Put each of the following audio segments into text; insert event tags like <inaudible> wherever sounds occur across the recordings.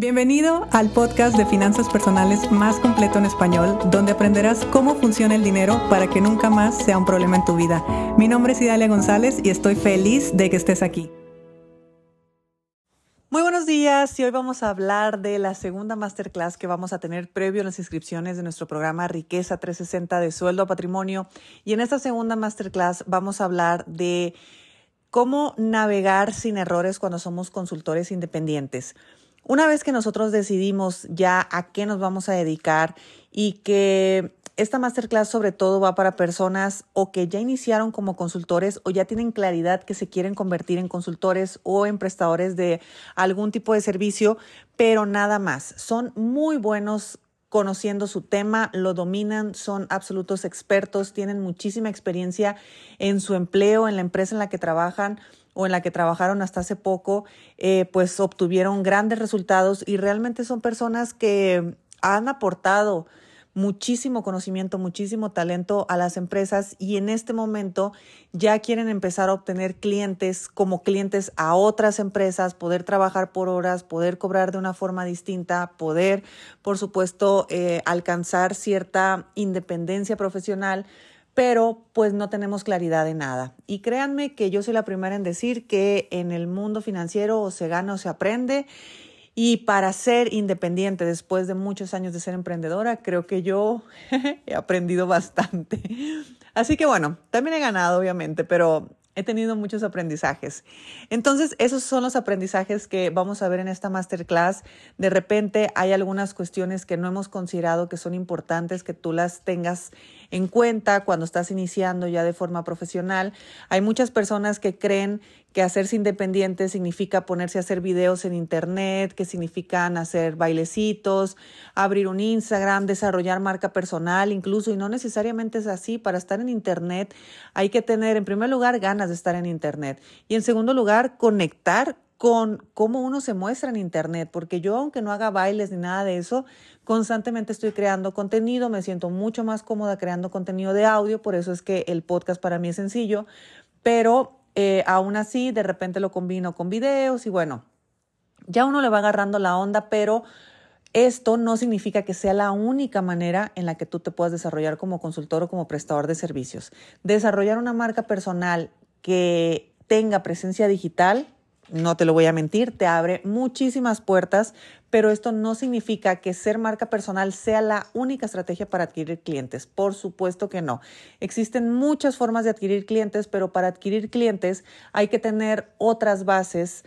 Bienvenido al podcast de finanzas personales más completo en español, donde aprenderás cómo funciona el dinero para que nunca más sea un problema en tu vida. Mi nombre es Idalia González y estoy feliz de que estés aquí. Muy buenos días y hoy vamos a hablar de la segunda masterclass que vamos a tener previo a las inscripciones de nuestro programa Riqueza 360 de sueldo a patrimonio. Y en esta segunda masterclass vamos a hablar de cómo navegar sin errores cuando somos consultores independientes. Una vez que nosotros decidimos ya a qué nos vamos a dedicar y que esta masterclass sobre todo va para personas o que ya iniciaron como consultores o ya tienen claridad que se quieren convertir en consultores o en prestadores de algún tipo de servicio, pero nada más. Son muy buenos conociendo su tema, lo dominan, son absolutos expertos, tienen muchísima experiencia en su empleo, en la empresa en la que trabajan o en la que trabajaron hasta hace poco, eh, pues obtuvieron grandes resultados y realmente son personas que han aportado muchísimo conocimiento, muchísimo talento a las empresas y en este momento ya quieren empezar a obtener clientes como clientes a otras empresas, poder trabajar por horas, poder cobrar de una forma distinta, poder, por supuesto, eh, alcanzar cierta independencia profesional pero pues no tenemos claridad de nada. Y créanme que yo soy la primera en decir que en el mundo financiero o se gana o se aprende. Y para ser independiente después de muchos años de ser emprendedora, creo que yo <laughs> he aprendido bastante. Así que bueno, también he ganado, obviamente, pero he tenido muchos aprendizajes. Entonces, esos son los aprendizajes que vamos a ver en esta masterclass. De repente hay algunas cuestiones que no hemos considerado que son importantes que tú las tengas en cuenta cuando estás iniciando ya de forma profesional. Hay muchas personas que creen que hacerse independiente significa ponerse a hacer videos en internet, que significan hacer bailecitos, abrir un Instagram, desarrollar marca personal, incluso, y no necesariamente es así. Para estar en internet hay que tener, en primer lugar, ganas de estar en internet y en segundo lugar, conectar con cómo uno se muestra en Internet, porque yo, aunque no haga bailes ni nada de eso, constantemente estoy creando contenido, me siento mucho más cómoda creando contenido de audio, por eso es que el podcast para mí es sencillo, pero eh, aún así de repente lo combino con videos y bueno, ya uno le va agarrando la onda, pero esto no significa que sea la única manera en la que tú te puedas desarrollar como consultor o como prestador de servicios. Desarrollar una marca personal que tenga presencia digital no te lo voy a mentir, te abre muchísimas puertas, pero esto no significa que ser marca personal sea la única estrategia para adquirir clientes. Por supuesto que no. Existen muchas formas de adquirir clientes, pero para adquirir clientes hay que tener otras bases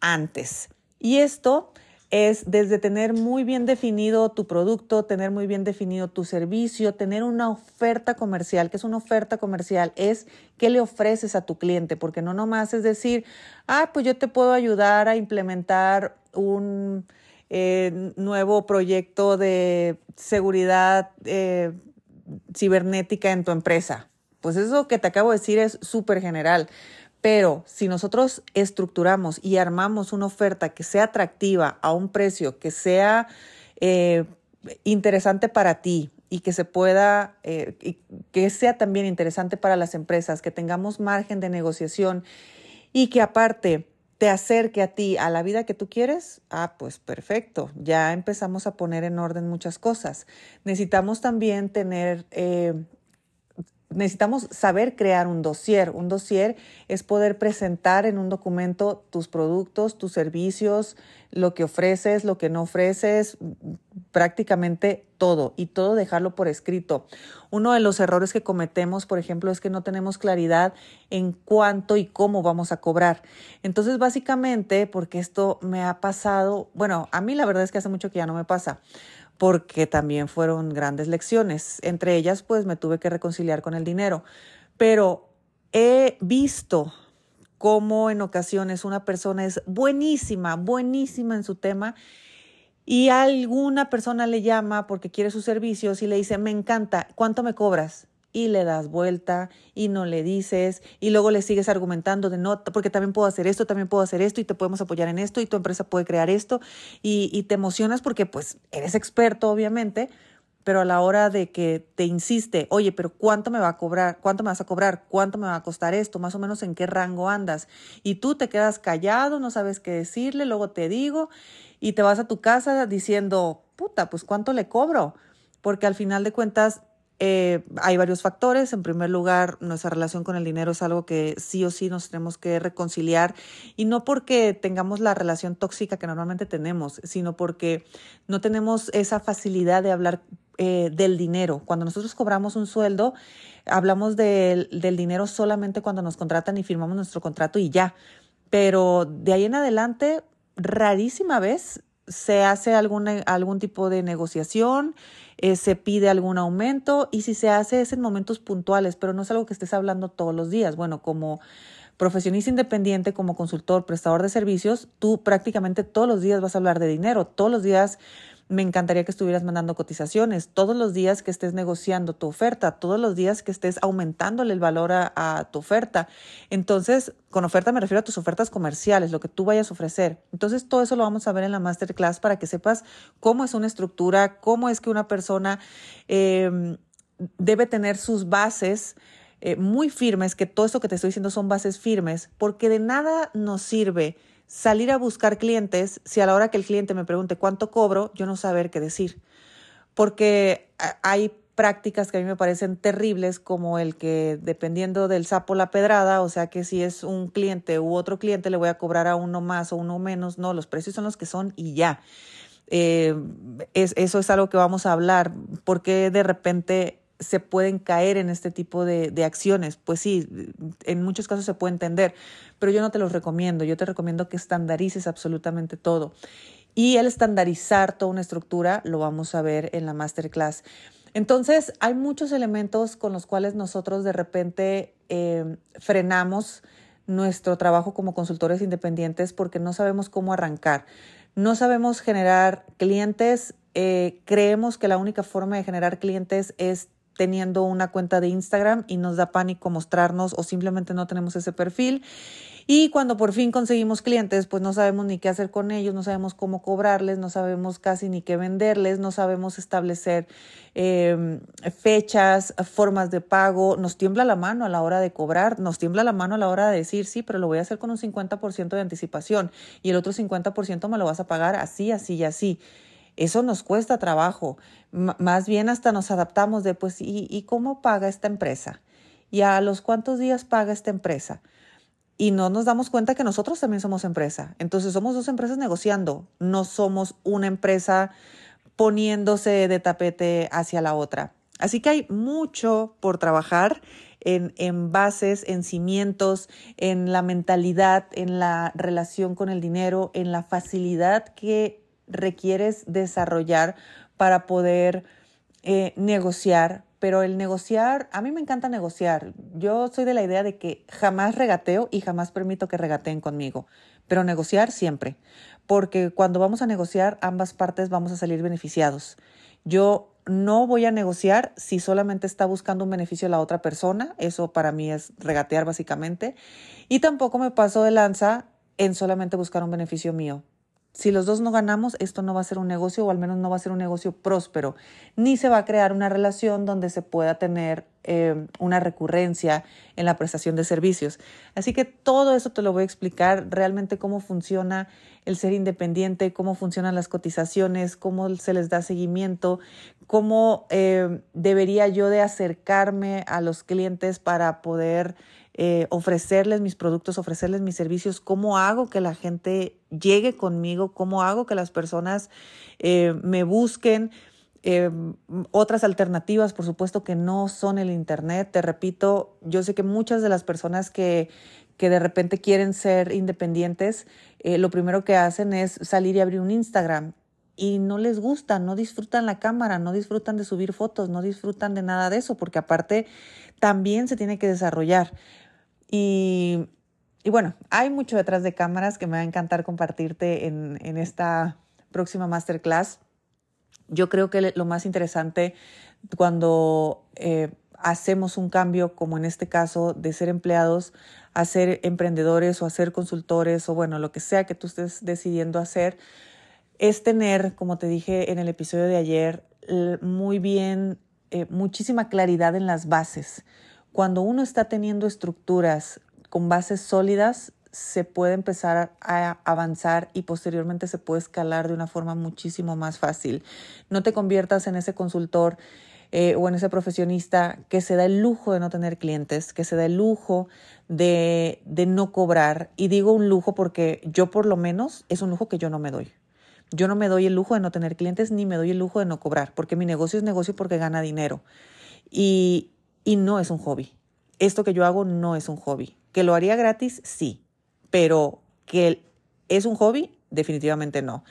antes. Y esto es desde tener muy bien definido tu producto, tener muy bien definido tu servicio, tener una oferta comercial. ¿Qué es una oferta comercial? Es qué le ofreces a tu cliente, porque no nomás es decir, ah, pues yo te puedo ayudar a implementar un eh, nuevo proyecto de seguridad eh, cibernética en tu empresa. Pues eso que te acabo de decir es súper general. Pero si nosotros estructuramos y armamos una oferta que sea atractiva a un precio, que sea eh, interesante para ti y que se pueda, eh, que sea también interesante para las empresas, que tengamos margen de negociación y que aparte te acerque a ti, a la vida que tú quieres, ah, pues perfecto, ya empezamos a poner en orden muchas cosas. Necesitamos también tener eh, necesitamos saber crear un dossier. Un dossier es poder presentar en un documento tus productos, tus servicios, lo que ofreces, lo que no ofreces, prácticamente todo y todo dejarlo por escrito. Uno de los errores que cometemos, por ejemplo, es que no tenemos claridad en cuánto y cómo vamos a cobrar. Entonces, básicamente, porque esto me ha pasado, bueno, a mí la verdad es que hace mucho que ya no me pasa porque también fueron grandes lecciones. Entre ellas, pues me tuve que reconciliar con el dinero. Pero he visto cómo en ocasiones una persona es buenísima, buenísima en su tema y alguna persona le llama porque quiere sus servicios y le dice, me encanta, ¿cuánto me cobras? y le das vuelta y no le dices y luego le sigues argumentando de no, porque también puedo hacer esto, también puedo hacer esto y te podemos apoyar en esto y tu empresa puede crear esto y, y te emocionas porque pues eres experto obviamente, pero a la hora de que te insiste, oye, pero ¿cuánto me va a cobrar? ¿Cuánto me vas a cobrar? ¿Cuánto me va a costar esto? Más o menos en qué rango andas. Y tú te quedas callado, no sabes qué decirle, luego te digo y te vas a tu casa diciendo, puta, pues cuánto le cobro, porque al final de cuentas eh, hay varios factores. En primer lugar, nuestra relación con el dinero es algo que sí o sí nos tenemos que reconciliar y no porque tengamos la relación tóxica que normalmente tenemos, sino porque no tenemos esa facilidad de hablar eh, del dinero. Cuando nosotros cobramos un sueldo, hablamos del dinero solamente cuando nos contratan y firmamos nuestro contrato y ya. Pero de ahí en adelante, rarísima vez se hace algún tipo de negociación, eh, se pide algún aumento y si se hace es en momentos puntuales, pero no es algo que estés hablando todos los días. Bueno, como profesionista independiente, como consultor, prestador de servicios, tú prácticamente todos los días vas a hablar de dinero, todos los días me encantaría que estuvieras mandando cotizaciones todos los días que estés negociando tu oferta, todos los días que estés aumentándole el valor a, tu oferta. Entonces, con oferta me refiero a tus ofertas comerciales, lo que tú vayas a ofrecer. Entonces, todo eso lo vamos a ver en la masterclass para que sepas cómo es una estructura, cómo es que una persona em, debe tener sus bases. Eh, muy firmes, que todo esto que te estoy diciendo son bases firmes, porque de nada nos sirve salir a buscar clientes si a la hora que el cliente me pregunte cuánto cobro, yo no saber qué decir. Porque hay prácticas que a mí me parecen terribles, como el que dependiendo del sapo la pedrada, o sea que si es un cliente u otro cliente le voy a cobrar a uno más o uno menos, no, los precios son los que son y ya. Eh, es, eso es algo que vamos a hablar, porque de repente se pueden caer en este tipo de, acciones. Pues sí, en muchos casos se puede entender, pero yo no te los recomiendo. Yo te recomiendo que estandarices absolutamente todo. Y el estandarizar toda una estructura lo vamos a ver en la masterclass. Entonces, hay muchos elementos con los cuales nosotros de repente eh, frenamos nuestro trabajo como consultores independientes porque no sabemos cómo arrancar. No sabemos generar clientes. Eh, creemos que la única forma de generar clientes es teniendo una cuenta de Instagram y nos da pánico mostrarnos o simplemente no tenemos ese perfil. Y cuando por fin conseguimos clientes, pues no sabemos ni qué hacer con ellos, no sabemos cómo cobrarles, no sabemos casi ni qué venderles, no sabemos establecer em, fechas, formas de pago. Nos tiembla la mano a la hora de cobrar, nos tiembla la mano a la hora de decir, sí, pero lo voy a hacer con un 50% de anticipación y el otro 50% me lo vas a pagar así, así y así. Eso nos cuesta trabajo. más bien hasta nos adaptamos de, pues, ¿y, ¿y cómo paga esta empresa? ¿Y a los cuántos días paga esta empresa? y no nos damos cuenta que nosotros también somos empresa. Entonces somos dos empresas negociando, no somos una empresa poniéndose de tapete hacia la otra. Así que hay mucho por trabajar en, en, bases, en cimientos, en la mentalidad, en la relación con el dinero, en la facilidad que requieres desarrollar para poder eh, negociar. Pero el negociar, a mí me encanta negociar. Yo soy de la idea de que jamás regateo y jamás permito que regateen conmigo. Pero negociar siempre. Porque cuando vamos a negociar, ambas partes vamos a salir beneficiados. Yo no voy a negociar si solamente está buscando un beneficio la otra persona. Eso para mí es regatear básicamente. Y tampoco me paso de lanza en solamente buscar un beneficio mío. Si los dos no ganamos, esto no va a ser un negocio o al menos no va a ser un negocio próspero, ni se va a crear una relación donde se pueda tener eh, una recurrencia en la prestación de servicios. Así que todo eso te lo voy a explicar realmente cómo funciona el ser independiente, cómo funcionan las cotizaciones, cómo se les da seguimiento, cómo eh, debería yo de acercarme a los clientes para poder eh, ofrecerles mis productos, ofrecerles mis servicios, cómo hago que la gente llegue conmigo, cómo hago que las personas eh, me busquen. Otras alternativas, por supuesto, que no son el Internet. Te repito, yo sé que muchas de las personas que, que de repente quieren ser independientes, lo primero que hacen es salir y abrir un Instagram y no les gusta, no disfrutan la cámara, no disfrutan de subir fotos, no disfrutan de nada de eso, porque aparte también se tiene que desarrollar. Y, bueno, hay mucho detrás de cámaras que me va a encantar compartirte en, esta próxima masterclass. Yo creo que lo más interesante cuando eh, hacemos un cambio, como en este caso, de ser empleados a ser emprendedores o a consultores o bueno, lo que sea que tú estés decidiendo hacer, es tener, como te dije en el episodio de ayer, muy bien, eh, muchísima claridad en las bases. Cuando uno está teniendo estructuras con bases sólidas, se puede empezar a avanzar y posteriormente se puede escalar de una forma muchísimo más fácil. No te conviertas en ese consultor eh, o en ese profesionista que se da el lujo de no tener clientes, que se da el lujo de, de no cobrar. Y digo un lujo porque yo por lo menos es un lujo que yo no me doy. Yo no me doy el lujo de no tener clientes ni me doy el lujo de no cobrar, porque mi negocio es negocio porque gana dinero. Y, y no es un hobby. Esto que yo hago no es un hobby. ¿Que lo haría gratis? Sí. Pero que es un hobby, definitivamente no.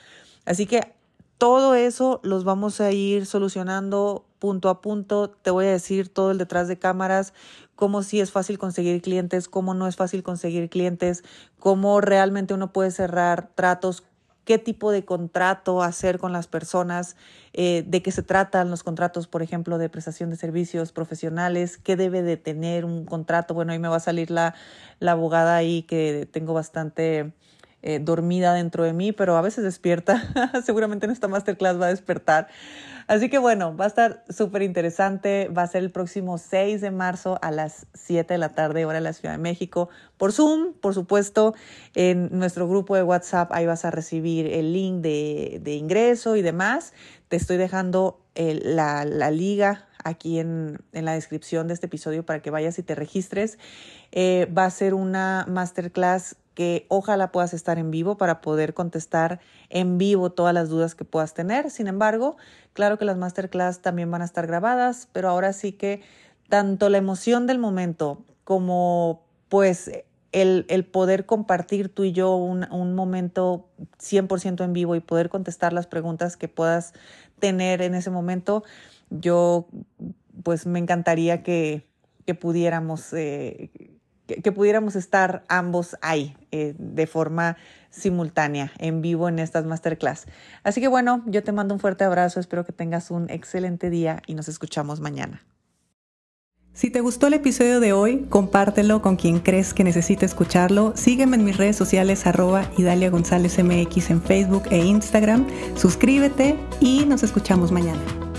Así que todo eso los vamos a ir solucionando punto a punto. Te voy a decir todo el detrás de cámaras, cómo sí es fácil conseguir clientes, cómo no es fácil conseguir clientes, cómo realmente uno puede cerrar tratos qué tipo de contrato hacer con las personas, eh, de qué se tratan los contratos, por ejemplo, de prestación de servicios profesionales, qué debe de tener un contrato. Bueno, ahí me va a salir la, la abogada ahí que tengo bastante eh, dormida dentro de mí, pero a veces despierta. <laughs> Seguramente en esta masterclass va a despertar. Así que bueno, va a estar súper interesante. Va a ser el próximo 6 de marzo a las 7 de la tarde, hora de la Ciudad de México, por Zoom, por supuesto. En nuestro grupo de WhatsApp, ahí vas a recibir el link de, de ingreso y demás. Te estoy dejando la, la, liga aquí en, en, la descripción de este episodio para que vayas y te registres. Eh, va a ser una masterclass que ojalá puedas estar en vivo para poder contestar en vivo todas las dudas que puedas tener. Sin embargo, claro que las masterclass también van a estar grabadas, pero ahora sí que tanto la emoción del momento como pues el, el poder compartir tú y yo un, un momento 100% en vivo y poder contestar las preguntas que puedas tener en ese momento, yo pues me encantaría que, que pudiéramos eh, que, pudiéramos estar ambos ahí eh, de forma simultánea, en vivo en estas masterclass. Así que bueno, yo te mando un fuerte abrazo, espero que tengas un excelente día y nos escuchamos mañana. Si te gustó el episodio de hoy, compártelo con quien crees que necesite escucharlo. Sígueme en mis redes sociales arroba Idalia González MX en Facebook e Instagram. Suscríbete y nos escuchamos mañana.